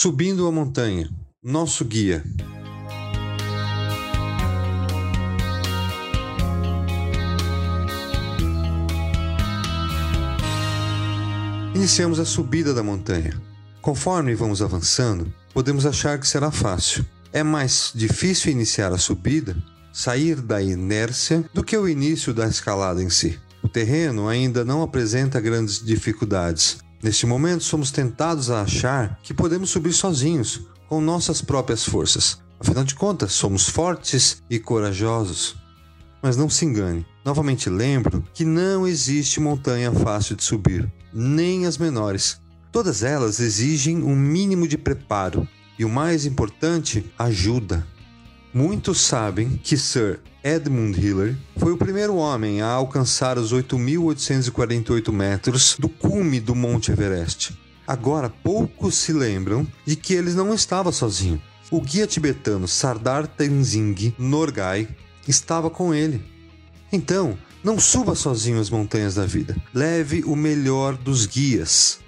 Subindo a montanha, nosso guia. Iniciamos a subida da montanha. Conforme vamos avançando, podemos achar que será fácil. É mais difícil iniciar a subida, sair da inércia, do que o início da escalada em si. O terreno ainda não apresenta grandes dificuldades. Neste momento, somos tentados a achar que podemos subir sozinhos, com nossas próprias forças. Afinal de contas, somos fortes e corajosos. Mas não se engane. Novamente lembro que não existe montanha fácil de subir nem as menores. Todas elas exigem um mínimo de preparo e, o mais importante, ajuda. Muitos sabem que Sir Edmund Hillary foi o primeiro homem a alcançar os 8.848 metros do cume do Monte Everest. Agora, poucos se lembram de que ele não estava sozinho. O guia tibetano Sardar Tenzing Norgay estava com ele. Então, não suba sozinho as montanhas da vida. Leve o melhor dos guias.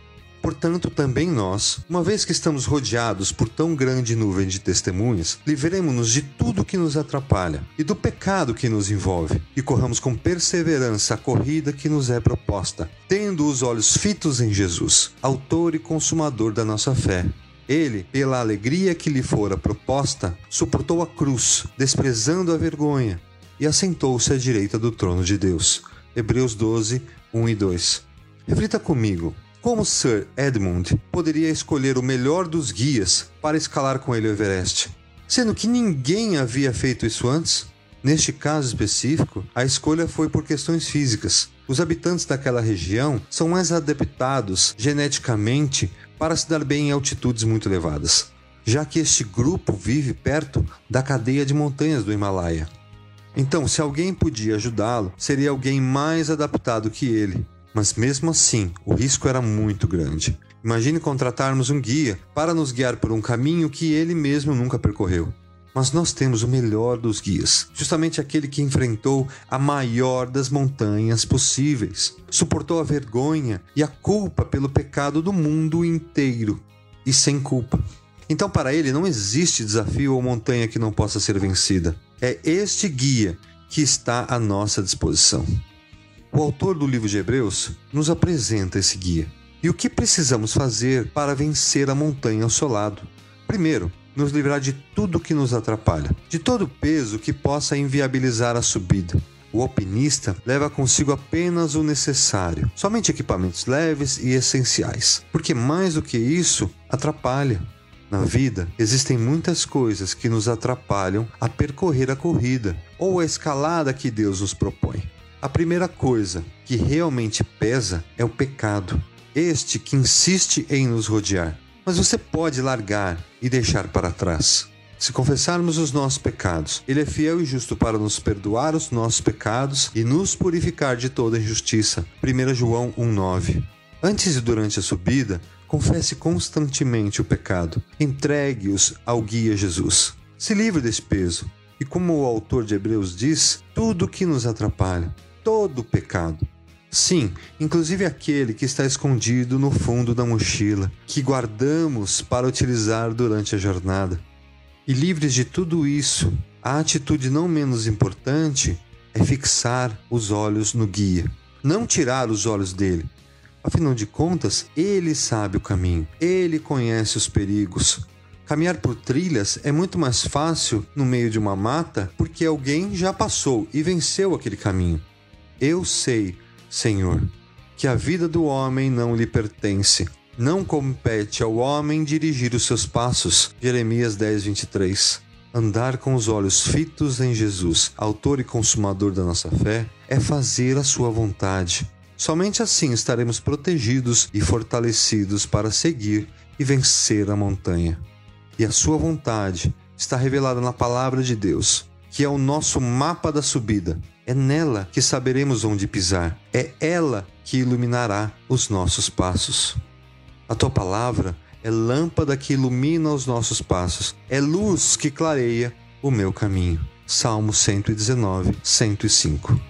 Portanto, também nós, uma vez que estamos rodeados por tão grande nuvem de testemunhas, livremos-nos de tudo que nos atrapalha e do pecado que nos envolve, e corramos com perseverança a corrida que nos é proposta, tendo os olhos fitos em Jesus, autor e consumador da nossa fé. Ele, pela alegria que lhe fora proposta, suportou a cruz, desprezando a vergonha, e assentou-se à direita do trono de Deus. Hebreus 12, 1 e 2. Reflita comigo. Como Sir Edmund poderia escolher o melhor dos guias para escalar com ele o Everest, sendo que ninguém havia feito isso antes? Neste caso específico, a escolha foi por questões físicas. Os habitantes daquela região são mais adaptados geneticamente para se dar bem em altitudes muito elevadas, já que este grupo vive perto da cadeia de montanhas do Himalaia. Então, se alguém podia ajudá-lo, seria alguém mais adaptado que ele. Mas mesmo assim, o risco era muito grande. Imagine contratarmos um guia para nos guiar por um caminho que ele mesmo nunca percorreu. Mas nós temos o melhor dos guias, justamente aquele que enfrentou a maior das montanhas possíveis, suportou a vergonha e a culpa pelo pecado do mundo inteiro e sem culpa. Então, para ele, não existe desafio ou montanha que não possa ser vencida. É este guia que está à nossa disposição. O autor do livro de Hebreus nos apresenta esse guia. E o que precisamos fazer para vencer a montanha ao seu lado? Primeiro, nos livrar de tudo que nos atrapalha, de todo peso que possa inviabilizar a subida. O alpinista leva consigo apenas o necessário, somente equipamentos leves e essenciais, porque mais do que isso atrapalha. Na vida, existem muitas coisas que nos atrapalham a percorrer a corrida ou a escalada que Deus nos propõe. A primeira coisa que realmente pesa é o pecado, este que insiste em nos rodear. Mas você pode largar e deixar para trás. Se confessarmos os nossos pecados, Ele é fiel e justo para nos perdoar os nossos pecados e nos purificar de toda injustiça. 1 João 1,9 Antes e durante a subida, Confesse constantemente o pecado. Entregue-os ao guia Jesus. Se livre desse peso. E como o autor de Hebreus diz, tudo que nos atrapalha, todo pecado. Sim, inclusive aquele que está escondido no fundo da mochila, que guardamos para utilizar durante a jornada. E livres de tudo isso, a atitude não menos importante é fixar os olhos no guia. Não tirar os olhos dele, Afinal de contas, ele sabe o caminho, ele conhece os perigos. Caminhar por trilhas é muito mais fácil no meio de uma mata porque alguém já passou e venceu aquele caminho. Eu sei, Senhor, que a vida do homem não lhe pertence. Não compete ao homem dirigir os seus passos. Jeremias 10, 23. Andar com os olhos fitos em Jesus, autor e consumador da nossa fé, é fazer a sua vontade. Somente assim estaremos protegidos e fortalecidos para seguir e vencer a montanha. E a sua vontade está revelada na palavra de Deus, que é o nosso mapa da subida. É nela que saberemos onde pisar. É ela que iluminará os nossos passos. A tua palavra é lâmpada que ilumina os nossos passos, é luz que clareia o meu caminho. Salmo 119, 105.